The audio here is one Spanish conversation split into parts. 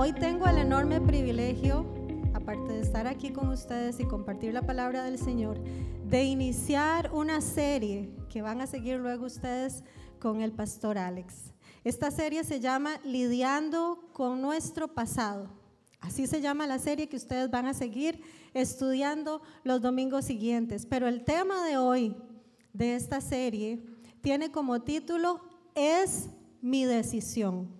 Hoy tengo el enorme privilegio, aparte de estar aquí con ustedes y compartir la palabra del Señor, de iniciar una serie que van a seguir luego ustedes con el pastor Alex. Esta serie se llama Lidiando con nuestro pasado. Así se llama la serie que ustedes van a seguir estudiando los domingos siguientes. Pero el tema de hoy, de esta serie, tiene como título Es mi decisión.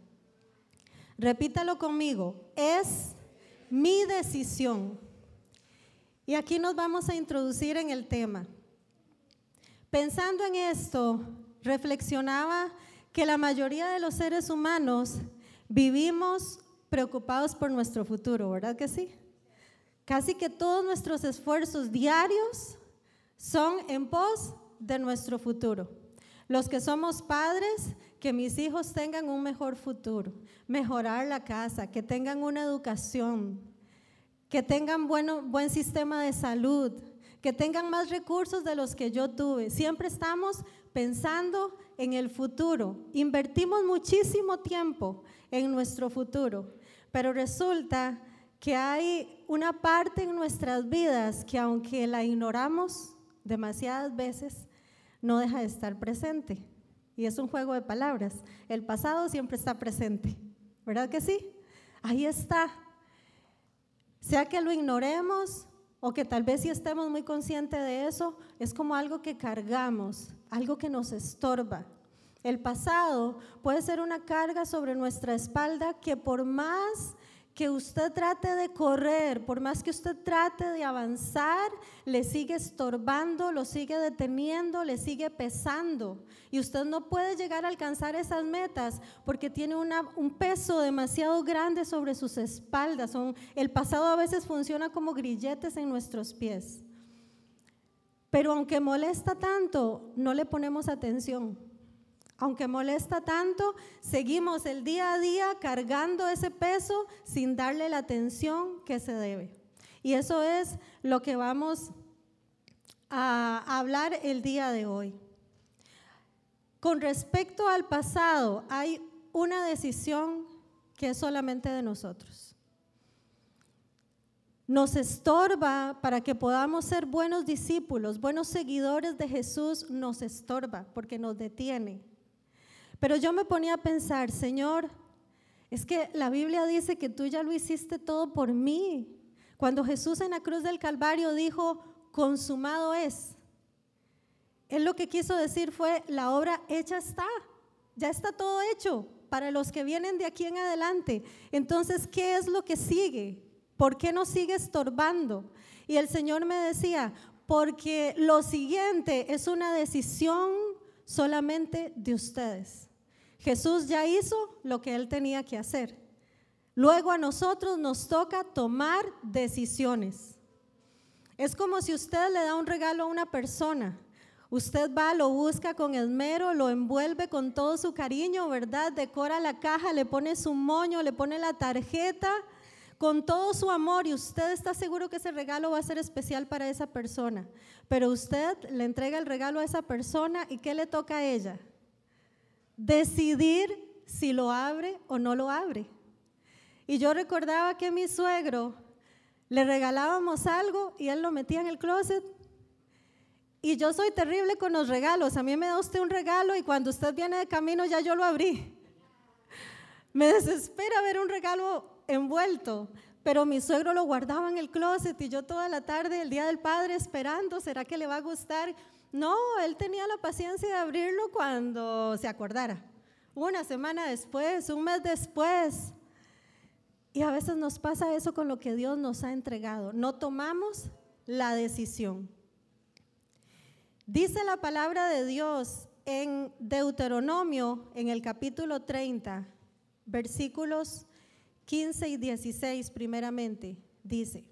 Repítalo conmigo, es mi decisión. Y aquí nos vamos a introducir en el tema. Pensando en esto, reflexionaba que la mayoría de los seres humanos vivimos preocupados por nuestro futuro, ¿verdad que sí? Casi que todos nuestros esfuerzos diarios son en pos de nuestro futuro. Los que somos padres, que mis hijos tengan un mejor futuro, mejorar la casa, que tengan una educación, que tengan bueno, buen sistema de salud, que tengan más recursos de los que yo tuve. Siempre estamos pensando en el futuro. Invertimos muchísimo tiempo en nuestro futuro, pero resulta que hay una parte en nuestras vidas que aunque la ignoramos demasiadas veces, no deja de estar presente. Y es un juego de palabras. El pasado siempre está presente. ¿Verdad que sí? Ahí está. Sea que lo ignoremos o que tal vez si estemos muy conscientes de eso, es como algo que cargamos, algo que nos estorba. El pasado puede ser una carga sobre nuestra espalda que por más que usted trate de correr, por más que usted trate de avanzar, le sigue estorbando, lo sigue deteniendo, le sigue pesando. Y usted no puede llegar a alcanzar esas metas porque tiene un peso demasiado grande sobre sus espaldas. el pasado a veces funciona como grilletes en nuestros pies. Pero aunque molesta tanto, no le ponemos atención. Aunque molesta tanto, seguimos el día a día cargando ese peso sin darle la atención que se debe. Y eso es lo que vamos a hablar el día de hoy. Con respecto al pasado, hay una decisión que es solamente de nosotros. Nos estorba para que podamos ser buenos discípulos, buenos seguidores de Jesús, nos estorba porque nos detiene. Pero yo me ponía a pensar, Señor, es que la Biblia dice que tú ya lo hiciste todo por mí. Cuando Jesús en la cruz del Calvario dijo, consumado es, Él lo que quiso decir fue, la obra hecha está, ya está todo hecho para los que vienen de aquí en adelante. Entonces, ¿qué es lo que sigue? ¿Por qué no sigue estorbando? Y el Señor me decía, porque lo siguiente es una decisión solamente de ustedes. Jesús ya hizo lo que él tenía que hacer. Luego a nosotros nos toca tomar decisiones. Es como si usted le da un regalo a una persona. Usted va, lo busca con esmero, lo envuelve con todo su cariño, ¿verdad? Decora la caja, le pone su moño, le pone la tarjeta, con todo su amor y usted está seguro que ese regalo va a ser especial para esa persona. Pero usted le entrega el regalo a esa persona y ¿qué le toca a ella? Decidir si lo abre o no lo abre. Y yo recordaba que mi suegro le regalábamos algo y él lo metía en el closet. Y yo soy terrible con los regalos. A mí me da usted un regalo y cuando usted viene de camino ya yo lo abrí. Me desespera ver un regalo envuelto, pero mi suegro lo guardaba en el closet y yo toda la tarde, el día del padre, esperando, ¿será que le va a gustar? No, él tenía la paciencia de abrirlo cuando se acordara. Una semana después, un mes después. Y a veces nos pasa eso con lo que Dios nos ha entregado. No tomamos la decisión. Dice la palabra de Dios en Deuteronomio, en el capítulo 30, versículos 15 y 16 primeramente. Dice,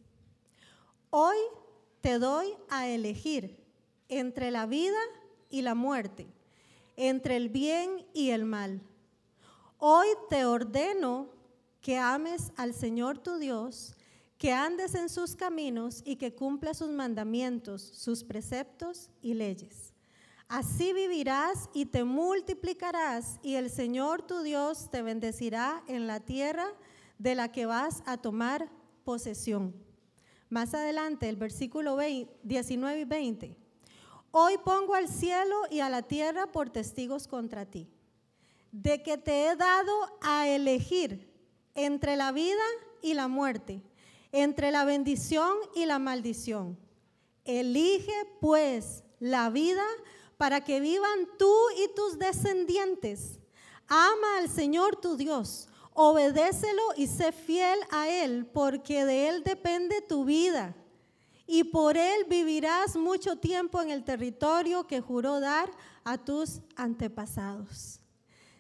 hoy te doy a elegir entre la vida y la muerte, entre el bien y el mal. Hoy te ordeno que ames al Señor tu Dios, que andes en sus caminos y que cumpla sus mandamientos, sus preceptos y leyes. Así vivirás y te multiplicarás y el Señor tu Dios te bendecirá en la tierra de la que vas a tomar posesión. Más adelante, el versículo 19 y 20. Hoy pongo al cielo y a la tierra por testigos contra ti, de que te he dado a elegir entre la vida y la muerte, entre la bendición y la maldición. Elige pues la vida para que vivan tú y tus descendientes. Ama al Señor tu Dios, obedécelo y sé fiel a Él, porque de Él depende tu vida. Y por Él vivirás mucho tiempo en el territorio que juró dar a tus antepasados.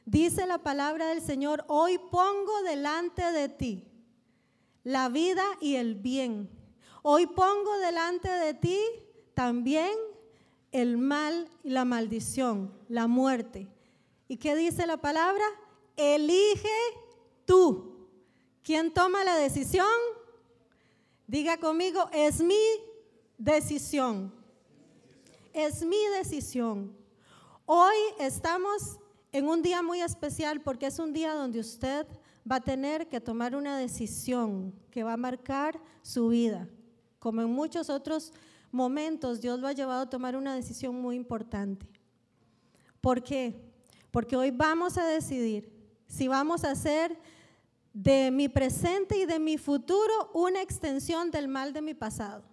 Dice la palabra del Señor, hoy pongo delante de ti la vida y el bien. Hoy pongo delante de ti también el mal y la maldición, la muerte. ¿Y qué dice la palabra? Elige tú. ¿Quién toma la decisión? Diga conmigo, es mi decisión. Es mi decisión. Hoy estamos en un día muy especial porque es un día donde usted va a tener que tomar una decisión que va a marcar su vida. Como en muchos otros momentos, Dios lo ha llevado a tomar una decisión muy importante. ¿Por qué? Porque hoy vamos a decidir si vamos a hacer de mi presente y de mi futuro una extensión del mal de mi pasado.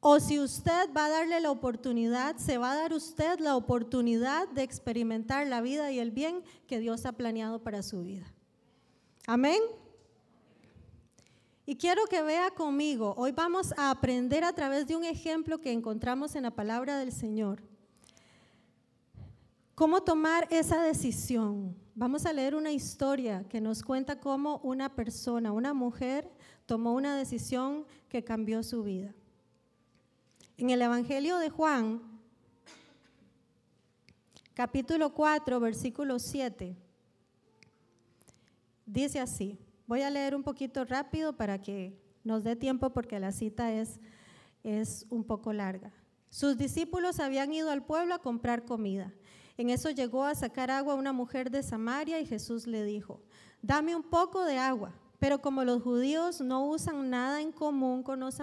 O si usted va a darle la oportunidad, se va a dar usted la oportunidad de experimentar la vida y el bien que Dios ha planeado para su vida. Amén. Y quiero que vea conmigo, hoy vamos a aprender a través de un ejemplo que encontramos en la palabra del Señor, cómo tomar esa decisión. Vamos a leer una historia que nos cuenta cómo una persona, una mujer, tomó una decisión que cambió su vida. En el Evangelio de Juan, capítulo 4, versículo 7. Dice así, voy a leer un poquito rápido para que nos dé tiempo porque la cita es, es un poco larga. Sus discípulos habían ido al pueblo a comprar comida. En eso llegó a sacar agua una mujer de Samaria y Jesús le dijo, dame un poco de agua. Pero como los judíos no usan nada en común con los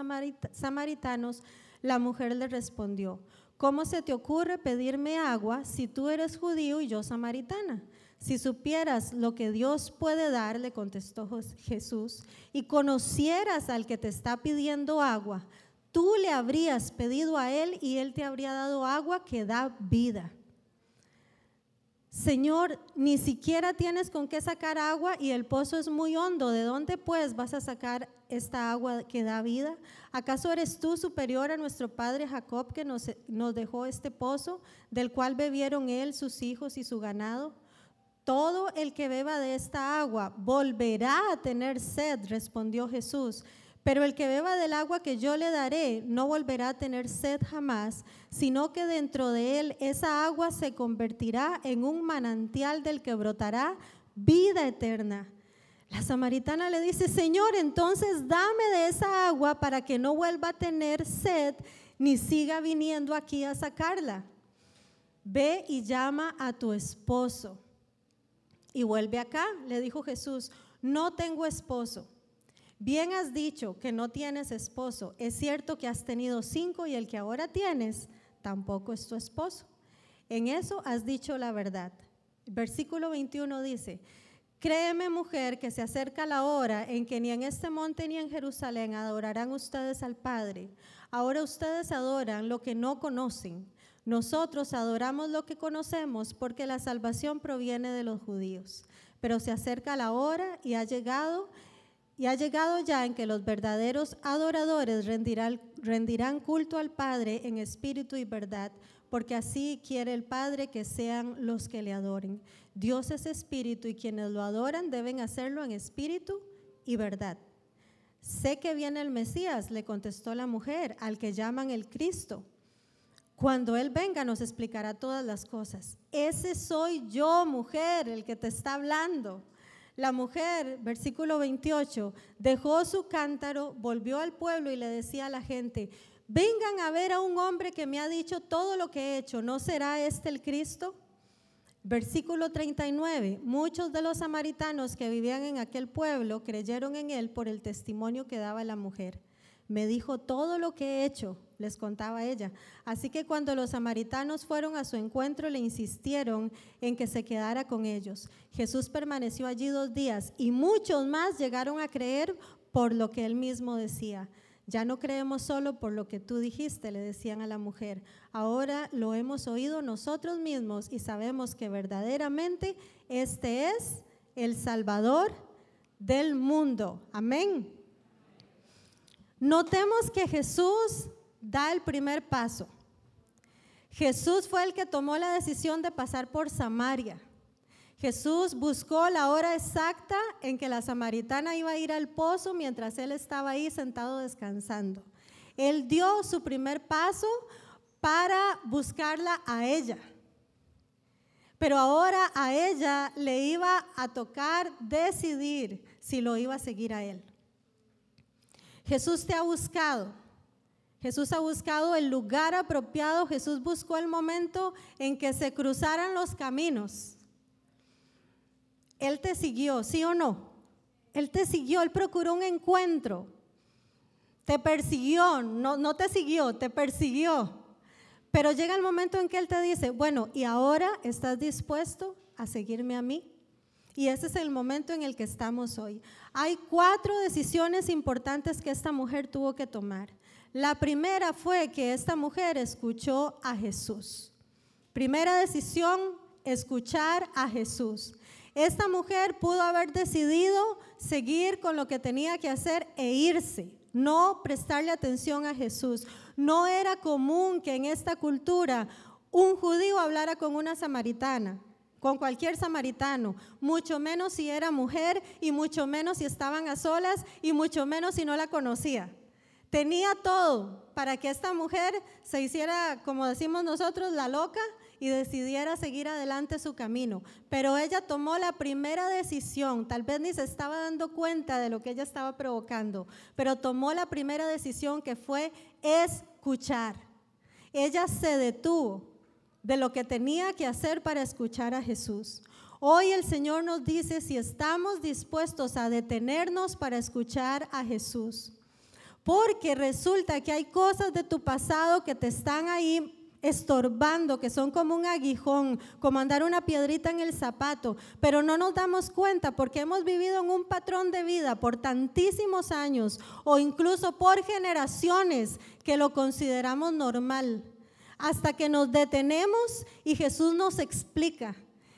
samaritanos, la mujer le respondió, ¿cómo se te ocurre pedirme agua si tú eres judío y yo samaritana? Si supieras lo que Dios puede dar, le contestó Jesús, y conocieras al que te está pidiendo agua, tú le habrías pedido a él y él te habría dado agua que da vida. Señor, ni siquiera tienes con qué sacar agua y el pozo es muy hondo. ¿De dónde pues vas a sacar esta agua que da vida? ¿Acaso eres tú superior a nuestro padre Jacob que nos, nos dejó este pozo, del cual bebieron él, sus hijos y su ganado? Todo el que beba de esta agua volverá a tener sed, respondió Jesús. Pero el que beba del agua que yo le daré no volverá a tener sed jamás, sino que dentro de él esa agua se convertirá en un manantial del que brotará vida eterna. La samaritana le dice, Señor, entonces dame de esa agua para que no vuelva a tener sed ni siga viniendo aquí a sacarla. Ve y llama a tu esposo y vuelve acá, le dijo Jesús, no tengo esposo. Bien has dicho que no tienes esposo. Es cierto que has tenido cinco y el que ahora tienes tampoco es tu esposo. En eso has dicho la verdad. Versículo 21 dice, créeme mujer que se acerca la hora en que ni en este monte ni en Jerusalén adorarán ustedes al Padre. Ahora ustedes adoran lo que no conocen. Nosotros adoramos lo que conocemos porque la salvación proviene de los judíos. Pero se acerca la hora y ha llegado y ha llegado ya en que los verdaderos adoradores rendirán, culto al Padre en espíritu y verdad, porque así quiere el Padre que sean los que le adoren. Dios es espíritu y quienes lo adoran deben hacerlo en espíritu y verdad. Sé que viene el Mesías, le contestó la mujer, al que llaman el Cristo. Cuando Él venga nos explicará todas las cosas. Ese soy yo, mujer, el que te está hablando. La mujer, versículo 28, dejó su cántaro, volvió al pueblo y le decía a la gente, vengan a ver a un hombre que me ha dicho todo lo que he hecho, ¿no será este el Cristo? Versículo 39. Muchos de los samaritanos que vivían en aquel pueblo creyeron en él por el testimonio que daba la mujer. Me dijo todo lo que he hecho, les contaba ella. Así que cuando los samaritanos fueron a su encuentro, le insistieron en que se quedara con ellos. Jesús permaneció allí dos días y muchos más llegaron a creer por lo que él mismo decía. Ya no creemos solo por lo que tú dijiste, le decían a la mujer. Ahora lo hemos oído nosotros mismos y sabemos que verdaderamente este es el Salvador del mundo. Amén. Notemos que Jesús da el primer paso. Jesús fue el que tomó la decisión de pasar por Samaria. Jesús buscó la hora exacta en que la samaritana iba a ir al pozo mientras él estaba ahí sentado descansando. Él dio su primer paso para buscarla a ella. Pero ahora a ella le iba a tocar decidir si lo iba a seguir a él. Jesús te ha buscado. Jesús ha buscado el lugar apropiado. Jesús buscó el momento en que se cruzaran los caminos. Él te siguió, ¿sí o no? Él te siguió, Él procuró un encuentro. Te persiguió, no, no te siguió, te persiguió. Pero llega el momento en que Él te dice, bueno, ¿y ahora estás dispuesto a seguirme a mí? Y ese es el momento en el que estamos hoy. Hay cuatro decisiones importantes que esta mujer tuvo que tomar. La primera fue que esta mujer escuchó a Jesús. Primera decisión, escuchar a Jesús. Esta mujer pudo haber decidido seguir con lo que tenía que hacer e irse, no prestarle atención a Jesús. No era común que en esta cultura un judío hablara con una samaritana con cualquier samaritano, mucho menos si era mujer y mucho menos si estaban a solas y mucho menos si no la conocía. Tenía todo para que esta mujer se hiciera, como decimos nosotros, la loca y decidiera seguir adelante su camino. Pero ella tomó la primera decisión, tal vez ni se estaba dando cuenta de lo que ella estaba provocando, pero tomó la primera decisión que fue escuchar. Ella se detuvo de lo que tenía que hacer para escuchar a Jesús. Hoy el Señor nos dice si estamos dispuestos a detenernos para escuchar a Jesús. Porque resulta que hay cosas de tu pasado que te están ahí estorbando, que son como un aguijón, como andar una piedrita en el zapato, pero no nos damos cuenta porque hemos vivido en un patrón de vida por tantísimos años o incluso por generaciones que lo consideramos normal hasta que nos detenemos y Jesús nos explica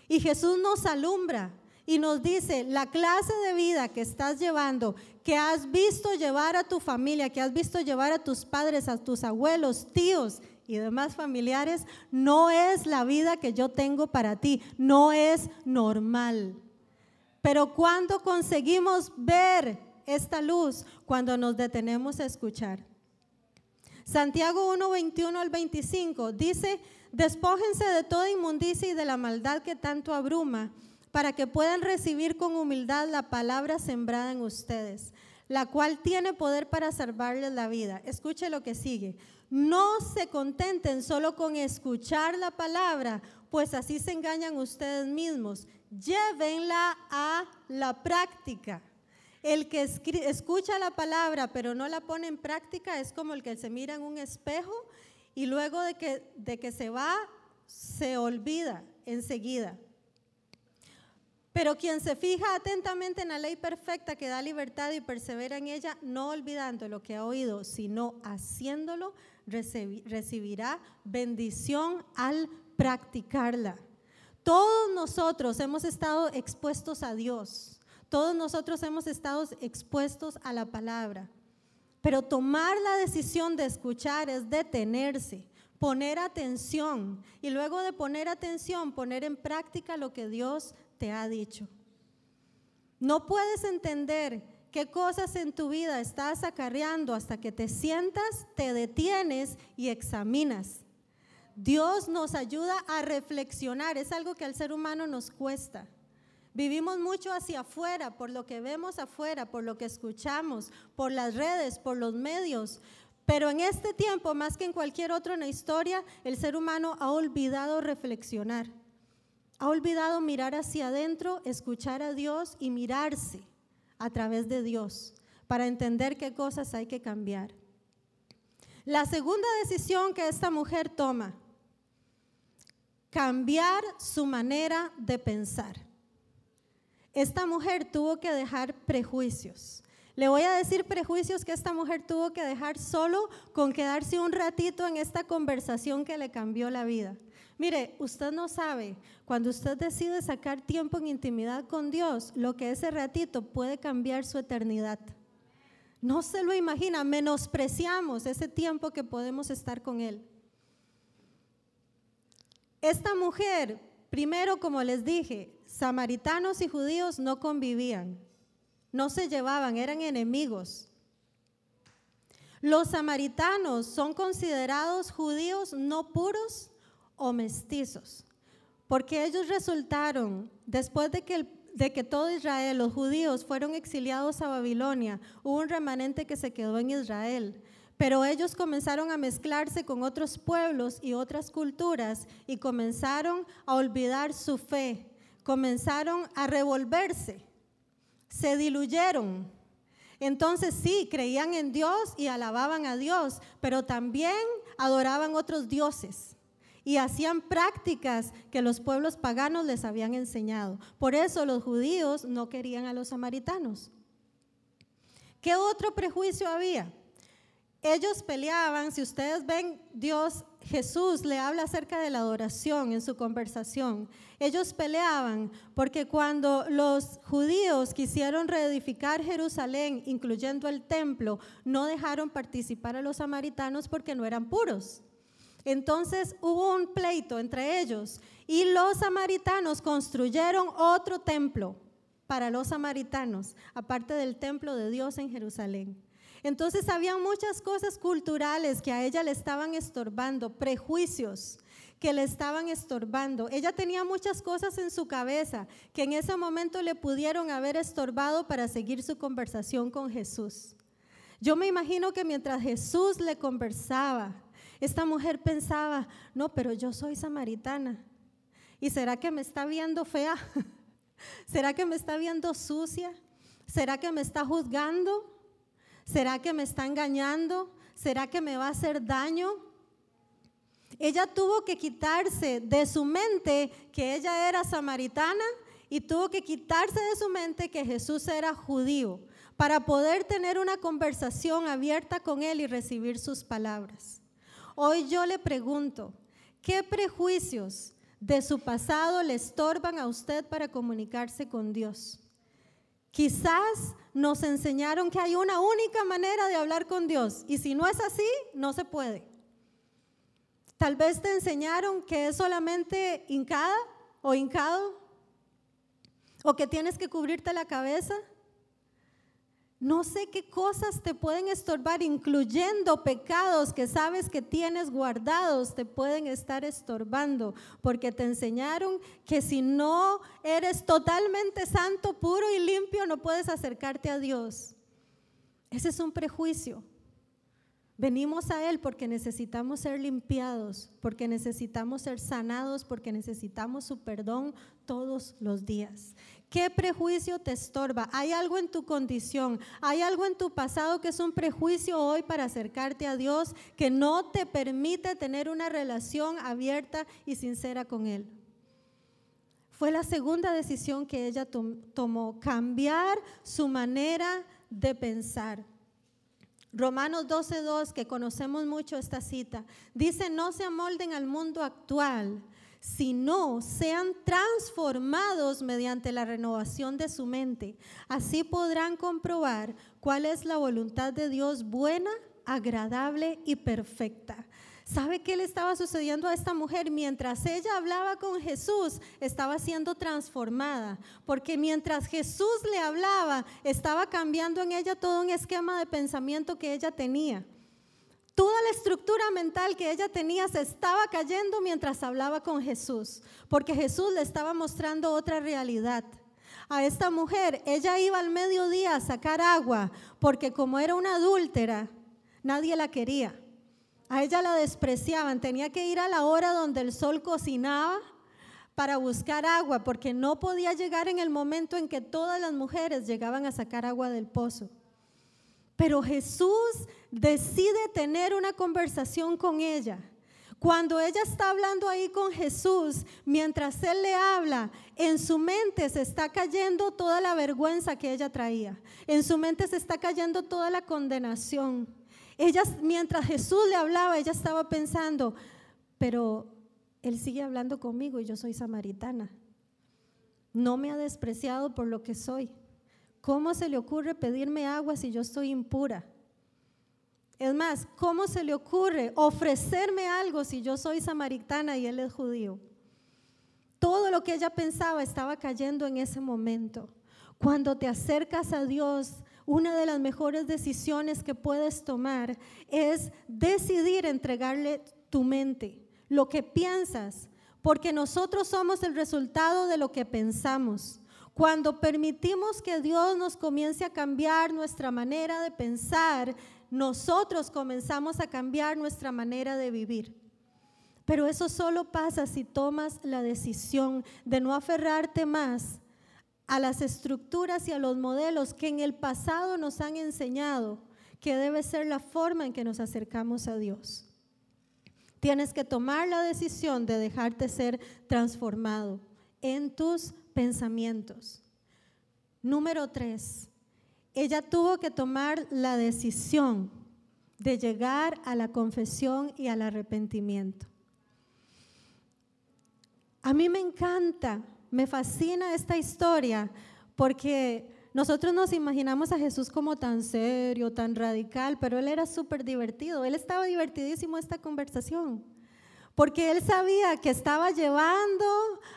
y Jesús nos alumbra y nos dice la clase de vida que estás llevando, que has visto llevar a tu familia, que has visto llevar a tus padres, a tus abuelos, tíos y demás familiares, no es la vida que yo tengo para ti, no es normal. Pero cuando conseguimos ver esta luz, cuando nos detenemos a escuchar. Santiago 1, 21 al 25 dice, despójense de toda inmundicia y de la maldad que tanto abruma, para que puedan recibir con humildad la palabra sembrada en ustedes, la cual tiene poder para salvarles la vida. Escuche lo que sigue. No se contenten solo con escuchar la palabra, pues así se engañan ustedes mismos. Llévenla a la práctica. El que escucha la palabra pero no la pone en práctica es como el que se mira en un espejo y luego de que, de que se va, se olvida enseguida. Pero quien se fija atentamente en la ley perfecta que da libertad y persevera en ella, no olvidando lo que ha oído, sino haciéndolo, recibirá bendición al practicarla. Todos nosotros hemos estado expuestos a Dios todos nosotros hemos estado expuestos a la palabra. Pero tomar la decisión de escuchar es detenerse, poner atención y luego de poner atención, poner en práctica lo que Dios te ha dicho. No puedes entender qué cosas en tu vida estás acarreando hasta que te sientas, te detienes y examinas. Dios nos ayuda a reflexionar, es algo que al ser humano nos cuesta. Vivimos mucho hacia afuera, por lo que vemos afuera, por lo que escuchamos, por las redes, por los medios. Pero en este tiempo, más que en cualquier otro en la historia, el ser humano ha olvidado reflexionar. ha olvidado mirar hacia adentro, escuchar a Dios y mirarse a través de Dios para entender qué cosas hay que cambiar. La segunda decisión que esta mujer toma, cambiar su manera de pensar. Esta mujer tuvo que dejar prejuicios. Le voy a decir prejuicios que esta mujer tuvo que dejar solo con quedarse un ratito en esta conversación que le cambió la vida. Mire, usted no sabe, cuando usted decide sacar tiempo en intimidad con Dios, lo que ese ratito puede cambiar su eternidad. No se lo imagina, menospreciamos ese tiempo que podemos estar con Él. Esta mujer, primero, como les dije, samaritanos y judíos no convivían, no se llevaban, eran enemigos. Los samaritanos son considerados judíos no puros o mestizos, porque ellos resultaron, después de que de que todo Israel, los judíos, fueron exiliados a Babilonia, hubo un remanente que se quedó en Israel. Pero ellos comenzaron a mezclarse con otros pueblos y otras culturas y comenzaron a olvidar su fe, comenzaron a revolverse, se diluyeron. Entonces sí, creían en Dios y alababan a Dios, pero también adoraban otros dioses y hacían prácticas que los pueblos paganos les habían enseñado. Por eso los judíos no querían a los samaritanos. ¿Qué otro prejuicio había? Ellos peleaban, si ustedes ven, Dios, Jesús le habla acerca de la adoración en su conversación. Ellos peleaban porque cuando los judíos quisieron reedificar Jerusalén, incluyendo el templo, no dejaron participar a los samaritanos porque no eran puros. Entonces hubo un pleito entre ellos y los samaritanos construyeron otro templo para los samaritanos, aparte del templo de Dios en Jerusalén. Entonces había muchas cosas culturales que a ella le estaban estorbando, prejuicios que le estaban estorbando. Ella tenía muchas cosas en su cabeza que en ese momento le pudieron haber estorbado para seguir su conversación con Jesús. Yo me imagino que mientras Jesús le conversaba, esta mujer pensaba, no, pero yo soy samaritana. ¿Y será que me está viendo fea? ¿Será que me está viendo sucia? ¿Será que me está juzgando? ¿Será que me está engañando? ¿Será que me va a hacer daño? Ella tuvo que quitarse de su mente que ella era samaritana y tuvo que quitarse de su mente que Jesús era judío para poder tener una conversación abierta con él y recibir sus palabras. Hoy yo le pregunto, ¿qué prejuicios de su pasado le estorban a usted para comunicarse con Dios? Quizás nos enseñaron que hay una única manera de hablar con Dios y si no es así, no se puede. Tal vez te enseñaron que es solamente hincada o hincado o que tienes que cubrirte la cabeza no sé qué cosas te pueden estorbar, incluyendo pecados que sabes que tienes guardados, te pueden estar estorbando, porque te enseñaron que si no eres totalmente santo, puro y limpio, no puedes acercarte a Dios. Ese es un prejuicio. Venimos a Él porque necesitamos ser limpiados, porque necesitamos ser sanados, porque necesitamos su perdón todos los días. ¿Qué prejuicio te estorba? ¿Hay algo en tu condición? ¿Hay algo en tu pasado que es un prejuicio hoy para acercarte a Dios que no te permite tener una relación abierta y sincera con Él? Fue la segunda decisión que ella tomó, cambiar su manera de pensar. Romanos 12.2, que conocemos mucho esta cita, dice, no se amolden al mundo actual, sino sean transformados mediante la renovación de su mente. Así podrán comprobar cuál es la voluntad de Dios buena, agradable y perfecta. ¿Sabe qué le estaba sucediendo a esta mujer? Mientras ella hablaba con Jesús, estaba siendo transformada, porque mientras Jesús le hablaba, estaba cambiando en ella todo un esquema de pensamiento que ella tenía. Toda la estructura mental que ella tenía se estaba cayendo mientras hablaba con Jesús, porque Jesús le estaba mostrando otra realidad. A esta mujer, ella iba al mediodía a sacar agua, porque como era una adúltera, nadie la quería. A ella la despreciaban, tenía que ir a la hora donde el sol cocinaba para buscar agua, porque no podía llegar en el momento en que todas las mujeres llegaban a sacar agua del pozo. Pero Jesús decide tener una conversación con ella. Cuando ella está hablando ahí con Jesús, mientras Él le habla, en su mente se está cayendo toda la vergüenza que ella traía. En su mente se está cayendo toda la condenación. Ella, mientras Jesús le hablaba, ella estaba pensando, pero Él sigue hablando conmigo y yo soy samaritana. No me ha despreciado por lo que soy. ¿Cómo se le ocurre pedirme agua si yo estoy impura? Es más, ¿cómo se le ocurre ofrecerme algo si yo soy samaritana y él es judío? Todo lo que ella pensaba estaba cayendo en ese momento. Cuando te acercas a Dios, una de las mejores decisiones que puedes tomar es decidir entregarle tu mente, lo que piensas, porque nosotros somos el resultado de lo que pensamos. Cuando permitimos que Dios nos comience a cambiar nuestra manera de pensar, nosotros comenzamos a cambiar nuestra manera de vivir. Pero eso solo pasa si tomas la decisión de no aferrarte más a las estructuras y a los modelos que en el pasado nos han enseñado que debe ser la forma en que nos acercamos a Dios. Tienes que tomar la decisión de dejarte ser transformado en tus pensamientos. Número tres, ella tuvo que tomar la decisión de llegar a la confesión y al arrepentimiento. A mí me encanta, me fascina esta historia porque nosotros nos imaginamos a Jesús como tan serio, tan radical, pero él era súper divertido, él estaba divertidísimo esta conversación porque él sabía que estaba llevando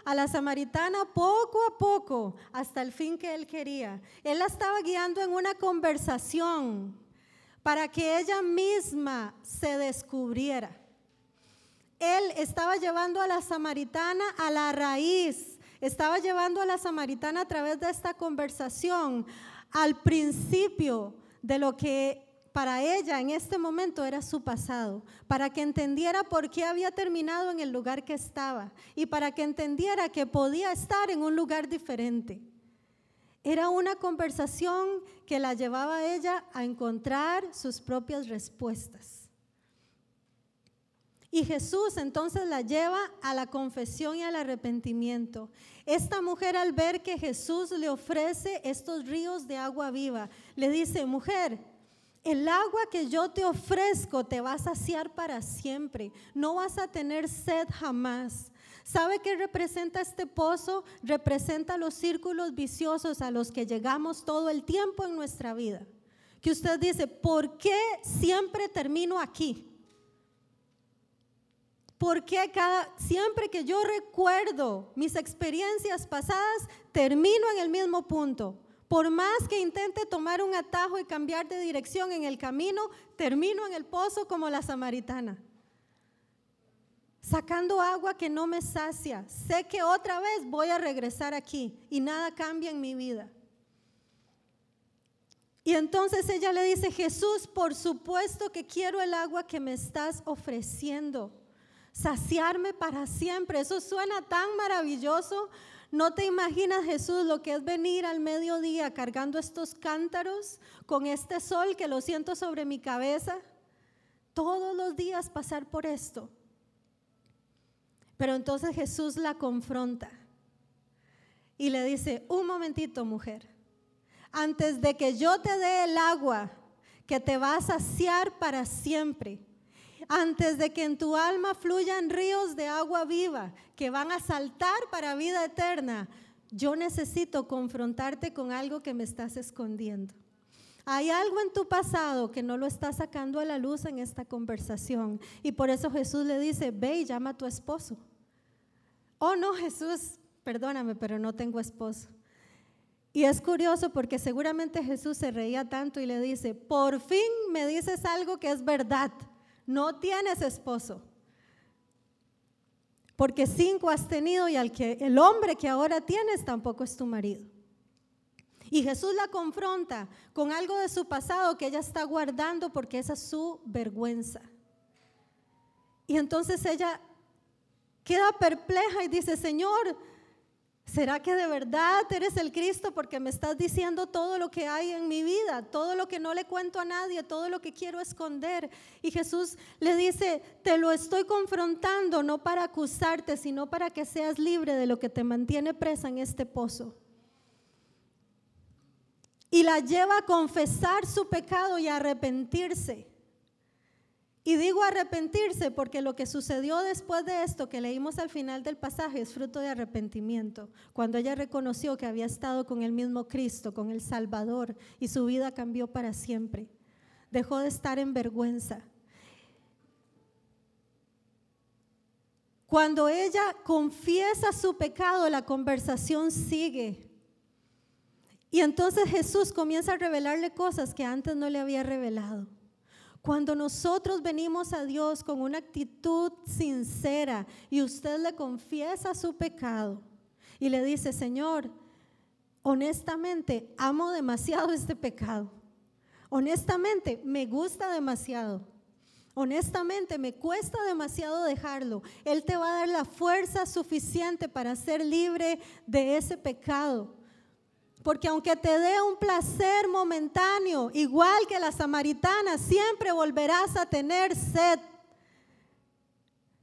a la samaritana poco a poco hasta el fin que él quería. Él la estaba guiando en una conversación para que ella misma se descubriera. Él estaba llevando a la samaritana a la raíz, estaba llevando a la samaritana a través de esta conversación al principio de lo que para ella en este momento era su pasado, para que entendiera por qué había terminado en el lugar que estaba y para que entendiera que podía estar en un lugar diferente. Era una conversación que la llevaba a ella a encontrar sus propias respuestas. Y Jesús entonces la lleva a la confesión y al arrepentimiento. Esta mujer al ver que Jesús le ofrece estos ríos de agua viva, le dice, mujer, el agua que yo te ofrezco te va a saciar para siempre. No vas a tener sed jamás. ¿Sabe qué representa este pozo? Representa los círculos viciosos a los que llegamos todo el tiempo en nuestra vida. Que usted dice, ¿por qué siempre termino aquí? ¿Por qué cada, siempre que yo recuerdo mis experiencias pasadas, termino en el mismo punto? Por más que intente tomar un atajo y cambiar de dirección en el camino, termino en el pozo como la samaritana. Sacando agua que no me sacia. Sé que otra vez voy a regresar aquí y nada cambia en mi vida. Y entonces ella le dice, Jesús, por supuesto que quiero el agua que me estás ofreciendo. Saciarme para siempre. Eso suena tan maravilloso, ¿No te imaginas, Jesús, lo que es venir al mediodía cargando estos cántaros con este sol que lo siento sobre mi cabeza? Todos los días pasar por esto. Pero entonces Jesús la confronta y le dice, un momentito mujer, antes de que yo te dé el agua que te va a saciar para siempre, antes de que en tu alma fluyan ríos de agua viva que van a saltar para vida eterna, yo necesito confrontarte con algo que me estás escondiendo. Hay algo en tu pasado que no lo estás sacando a la luz en esta conversación. Y por eso Jesús le dice, ve y llama a tu esposo. Oh, no, Jesús, perdóname, pero no tengo esposo. Y es curioso porque seguramente Jesús se reía tanto y le dice, por fin me dices algo que es verdad no tienes esposo. Porque cinco has tenido y al que el hombre que ahora tienes tampoco es tu marido. Y Jesús la confronta con algo de su pasado que ella está guardando porque esa es su vergüenza. Y entonces ella queda perpleja y dice, Señor, ¿será que de verdad eres el Cristo? Porque me estás diciendo todo lo que hay en mi vida, todo lo que no le cuento a nadie, todo lo que quiero esconder. Y Jesús le dice, te lo estoy confrontando no para acusarte, sino para que seas libre de lo que te mantiene presa en este pozo. Y la lleva a confesar su pecado y a arrepentirse. Y digo arrepentirse porque lo que sucedió después de esto que leímos al final del pasaje es fruto de arrepentimiento, cuando ella reconoció que había estado con el mismo Cristo, con el Salvador, y su vida cambió para siempre. Dejó de estar en vergüenza. Cuando ella confiesa su pecado, la conversación sigue. Y entonces Jesús comienza a revelarle cosas que antes no le había revelado. Cuando nosotros venimos a Dios con una actitud sincera y usted le confiesa su pecado y le dice, Señor, honestamente amo demasiado este pecado. Honestamente me gusta demasiado. Honestamente, me cuesta demasiado dejarlo. Él te va a dar la fuerza suficiente para ser libre de ese pecado. Porque aunque te dé un placer momentáneo, igual que la samaritana, siempre volverás a tener sed.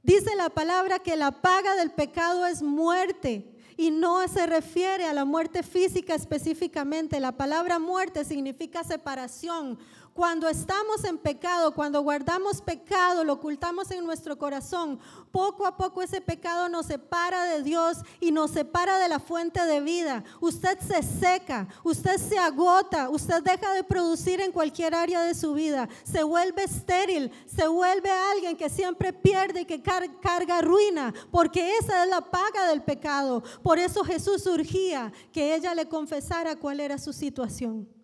Dice la palabra que la paga del pecado es muerte y no se refiere a la muerte física específicamente. La palabra muerte significa separación, cuando estamos en pecado, cuando guardamos pecado, lo ocultamos en nuestro corazón, poco a poco ese pecado nos separa de Dios y nos separa de la fuente de vida. Usted se seca, usted se agota, usted deja de producir en cualquier área de su vida, se vuelve estéril, se vuelve alguien que siempre pierde y que carga ruina, porque esa es la paga del pecado. Por eso Jesús urgía que ella le confesara cuál era su situación.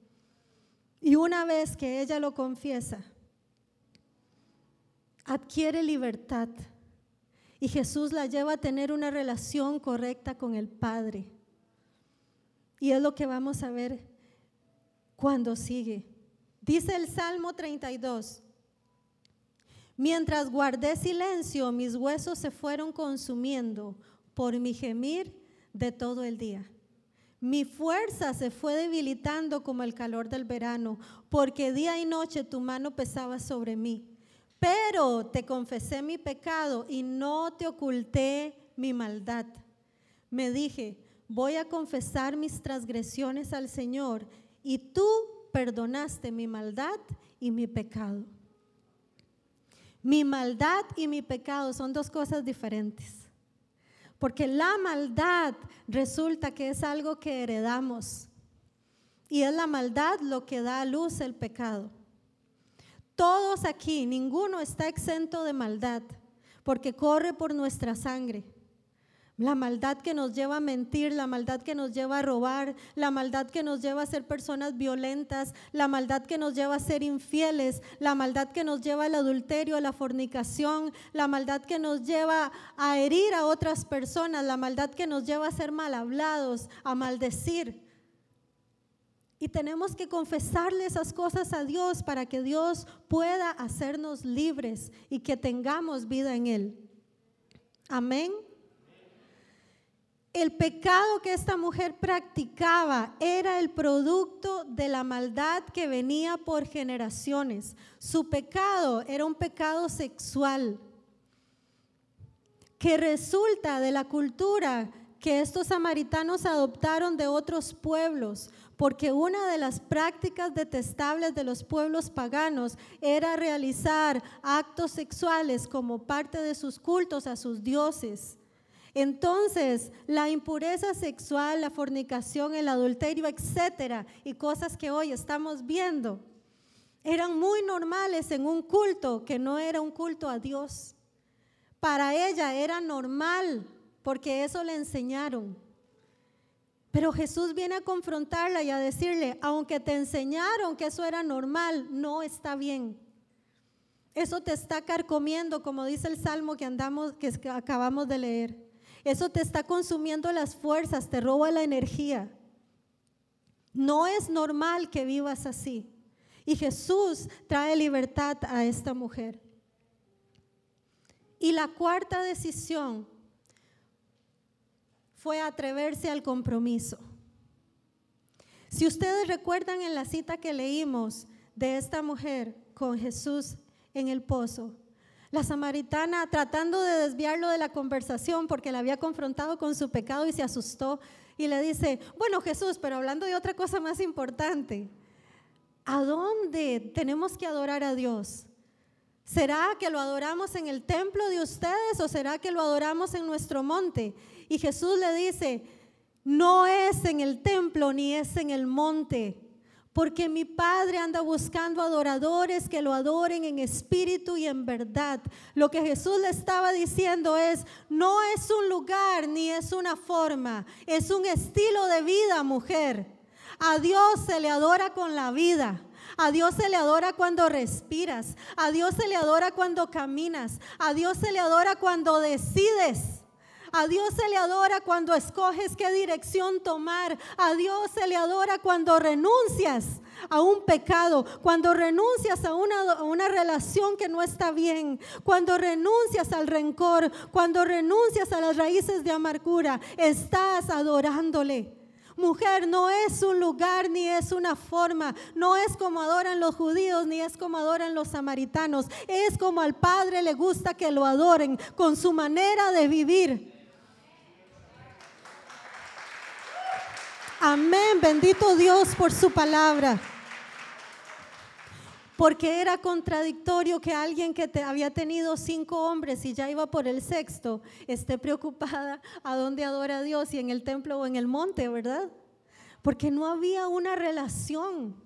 Y una vez que ella lo confiesa, adquiere libertad. Y Jesús la lleva a tener una relación correcta con el Padre. Y es lo que vamos a ver cuando sigue. Dice el Salmo 32. Mientras guardé silencio, mis huesos se fueron consumiendo por mi gemir de todo el día. Mi fuerza se fue debilitando como el calor del verano, porque día y noche tu mano pesaba sobre mí. Pero te confesé mi pecado y no te oculté mi maldad. Me dije, voy a confesar mis transgresiones al Señor y tú perdonaste mi maldad y mi pecado. Mi maldad y mi pecado son dos cosas diferentes. Porque la maldad resulta que es algo que heredamos. Y es la maldad lo que da a luz el pecado. Todos aquí, ninguno está exento de maldad, porque corre por nuestra sangre. La maldad que nos lleva a mentir, la maldad que nos lleva a robar, la maldad que nos lleva a ser personas violentas, la maldad que nos lleva a ser infieles, la maldad que nos lleva al adulterio, a la fornicación, la maldad que nos lleva a herir a otras personas, la maldad que nos lleva a ser mal hablados, a maldecir. Y tenemos que confesarle esas cosas a Dios para que Dios pueda hacernos libres y que tengamos vida en Él. Amén. El pecado que esta mujer practicaba era el producto de la maldad que venía por generaciones. Su pecado era un pecado sexual que resulta de la cultura que estos samaritanos adoptaron de otros pueblos, porque una de las prácticas detestables de los pueblos paganos era realizar actos sexuales como parte de sus cultos a sus dioses. Entonces, la impureza sexual, la fornicación, el adulterio, etcétera, y cosas que hoy estamos viendo, eran muy normales en un culto que no era un culto a Dios. Para ella era normal, porque eso le enseñaron. Pero Jesús viene a confrontarla y a decirle, aunque te enseñaron que eso era normal, no está bien. Eso te está carcomiendo, como dice el salmo que andamos que acabamos de leer. Eso te está consumiendo las fuerzas, te roba la energía. No es normal que vivas así. Y Jesús trae libertad a esta mujer. Y la cuarta decisión fue atreverse al compromiso. Si ustedes recuerdan en la cita que leímos de esta mujer con Jesús en el pozo, la samaritana tratando de desviarlo de la conversación porque la había confrontado con su pecado y se asustó y le dice, bueno Jesús, pero hablando de otra cosa más importante, ¿a dónde tenemos que adorar a Dios? ¿Será que lo adoramos en el templo de ustedes o será que lo adoramos en nuestro monte? Y Jesús le dice, no es en el templo ni es en el monte, porque mi Padre anda buscando adoradores que lo adoren en espíritu y en verdad. Lo que Jesús le estaba diciendo es, no es un lugar ni es una forma, es un estilo de vida, mujer. A Dios se le adora con la vida. A Dios se le adora cuando respiras. A Dios se le adora cuando caminas. A Dios se le adora cuando decides. A Dios se le adora cuando escoges qué dirección tomar. A Dios se le adora cuando renuncias a un pecado, cuando renuncias a una, una, relación que no está bien, cuando renuncias al rencor, cuando renuncias a las raíces de amargura, estás adorándole. Mujer, no es un lugar ni es una forma, no es como adoran los judíos ni es como adoran los samaritanos, es como al Padre le gusta que lo adoren con su manera de vivir. Amén, bendito Dios por su palabra. Porque era contradictorio que alguien que había tenido cinco hombres y ya iba por el sexto esté preocupada a dónde adora a Dios, y en el templo o en el monte, ¿verdad? Porque no había una relación.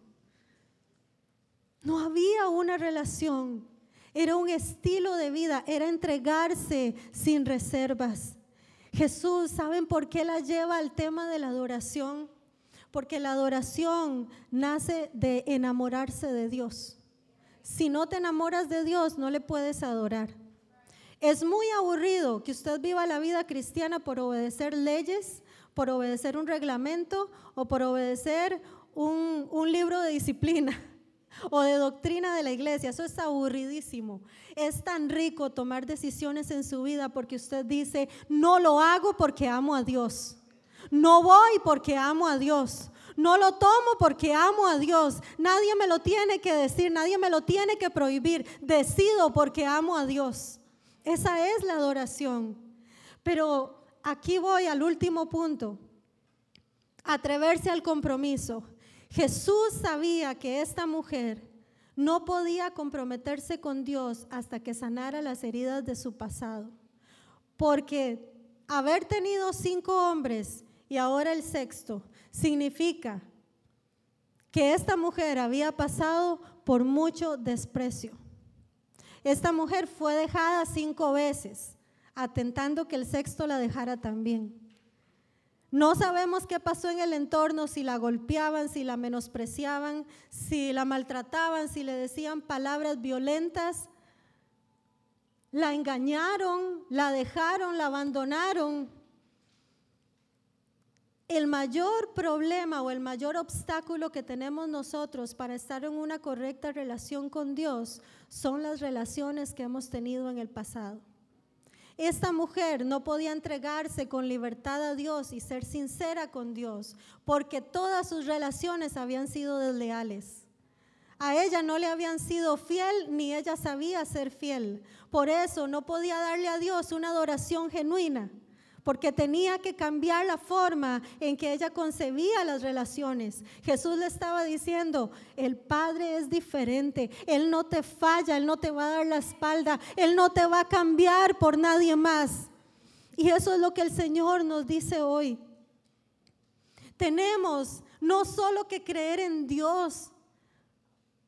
No había una relación. Era un estilo de vida, era entregarse sin reservas. Jesús, ¿saben por qué la lleva al tema de la adoración? Porque la adoración nace de enamorarse de Dios. Si no te enamoras de Dios, no le puedes adorar. Es muy aburrido que usted viva la vida cristiana por obedecer leyes, por obedecer un reglamento o por obedecer un, un libro de disciplina o de doctrina de la iglesia. Eso es aburridísimo. Es tan rico tomar decisiones en su vida porque usted dice, no lo hago porque amo a Dios. No voy porque amo a Dios. No lo tomo porque amo a Dios. Nadie me lo tiene que decir, nadie me lo tiene que prohibir. Decido porque amo a Dios. Esa es la adoración. Pero aquí voy al último punto. Atreverse al compromiso. Jesús sabía que esta mujer no podía comprometerse con Dios hasta que sanara las heridas de su pasado. Porque haber tenido cinco hombres y ahora el sexto significa que esta mujer había pasado por mucho desprecio. Esta mujer fue dejada cinco veces, atentando que el sexto la dejara también. No sabemos qué pasó en el entorno, si la golpeaban, si la menospreciaban, si la maltrataban, si le decían palabras violentas. La engañaron, la dejaron, la abandonaron. El mayor problema o el mayor obstáculo que tenemos nosotros para estar en una correcta relación con Dios son las relaciones que hemos tenido en el pasado. Esta mujer no podía entregarse con libertad a Dios y ser sincera con Dios, porque todas sus relaciones habían sido desleales. A ella no le habían sido fiel ni ella sabía ser fiel. Por eso no podía darle a Dios una adoración genuina porque tenía que cambiar la forma en que ella concebía las relaciones. Jesús le estaba diciendo, el Padre es diferente, Él no te falla, Él no te va a dar la espalda, Él no te va a cambiar por nadie más. Y eso es lo que el Señor nos dice hoy. Tenemos no solo que creer en Dios,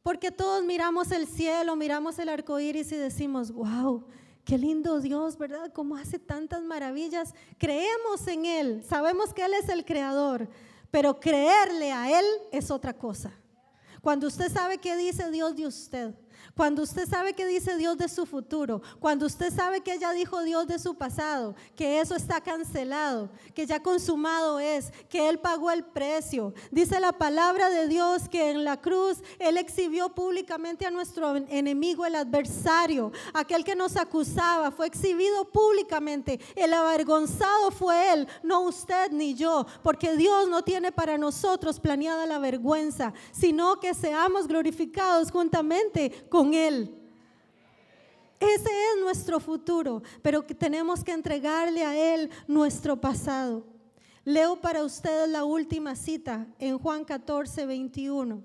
porque todos miramos el cielo, miramos el arco iris y decimos, wow, Qué lindo Dios, ¿verdad? Cómo hace tantas maravillas. Creemos en Él, sabemos que Él es el creador, pero creerle a Él es otra cosa. Cuando usted sabe qué dice Dios de usted, Cuando usted sabe que dice Dios de su futuro, cuando usted sabe que ella dijo Dios de su pasado, que eso está cancelado, que ya consumado es, que Él pagó el precio. Dice la palabra de Dios que en la cruz Él exhibió públicamente a nuestro enemigo, el adversario, aquel que nos acusaba, fue exhibido públicamente. El avergonzado fue Él, no usted ni yo, porque Dios no tiene para nosotros planeada la vergüenza, sino que seamos glorificados juntamente él. Ese es nuestro futuro, pero tenemos que entregarle a Él nuestro pasado. Leo para ustedes la última cita en Juan 14, 21.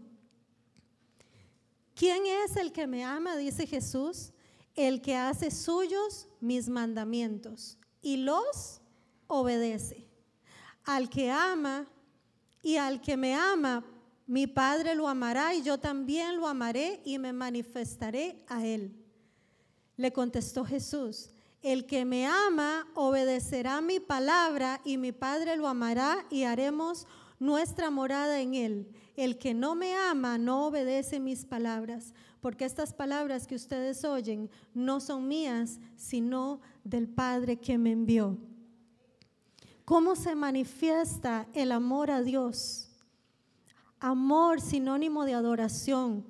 ¿Quién es el que me ama? Dice Jesús, el que hace suyos mis mandamientos y los obedece. Al que ama y al que me ama, mi Padre lo amará y yo también lo amaré y me manifestaré a él. Le contestó Jesús, el que me ama obedecerá mi palabra y mi Padre lo amará y haremos nuestra morada en él. El que no me ama no obedece mis palabras, porque estas palabras que ustedes oyen no son mías, sino del Padre que me envió. ¿Cómo se manifiesta el amor a Dios? Amor, sinónimo de adoración.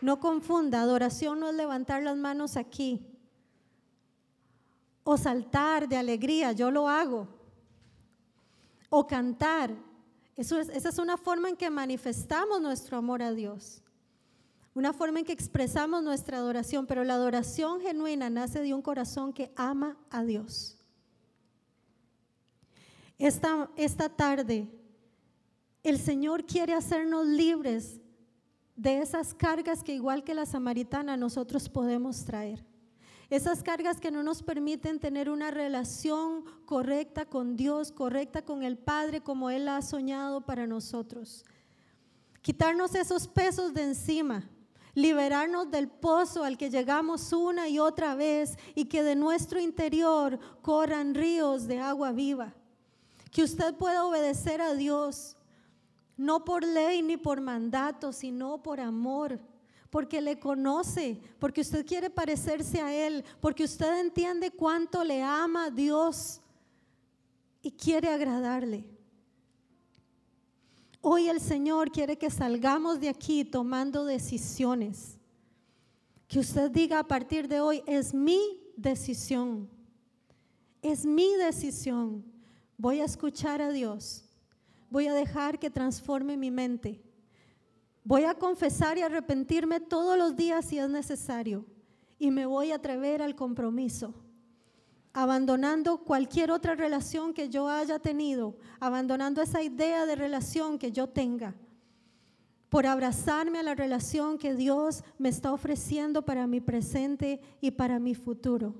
No confunda, adoración no es levantar las manos aquí o saltar de alegría, yo lo hago. O cantar. Esa es una forma en que manifestamos nuestro amor a Dios. Una forma en que expresamos nuestra adoración, pero la adoración genuina nace de un corazón que ama a Dios. Esta, esta tarde el Señor quiere hacernos libres de esas cargas que igual que la samaritana nosotros podemos traer. Esas cargas que no nos permiten tener una relación correcta con Dios, correcta con el Padre como Él ha soñado para nosotros. Quitarnos esos pesos de encima, liberarnos del pozo al que llegamos una y otra vez y que de nuestro interior corran ríos de agua viva. Que usted pueda obedecer a Dios no por ley ni por mandato, sino por amor, porque le conoce, porque usted quiere parecerse a Él, porque usted entiende cuánto le ama a Dios y quiere agradarle. Hoy el Señor quiere que salgamos de aquí tomando decisiones. Que usted diga a partir de hoy, es mi decisión. Es mi decisión. Voy a escuchar a Dios voy a dejar que transforme mi mente. Voy a confesar y arrepentirme todos los días si es necesario. Y me voy a atrever al compromiso, abandonando cualquier otra relación que yo haya tenido, abandonando esa idea de relación que yo tenga, por abrazarme a la relación que Dios me está ofreciendo para mi presente y para mi futuro.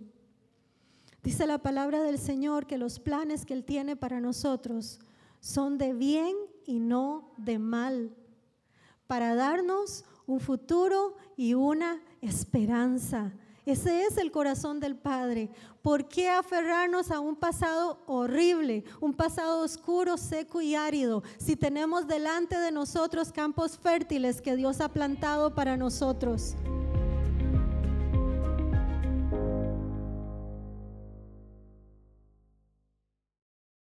Dice la palabra del Señor que los planes que Él tiene para nosotros son de bien y no de mal, para darnos un futuro y una esperanza. Ese es el corazón del Padre. ¿Por qué aferrarnos a un pasado horrible, un pasado oscuro, seco y árido, si tenemos delante de nosotros campos fértiles que Dios ha plantado para nosotros?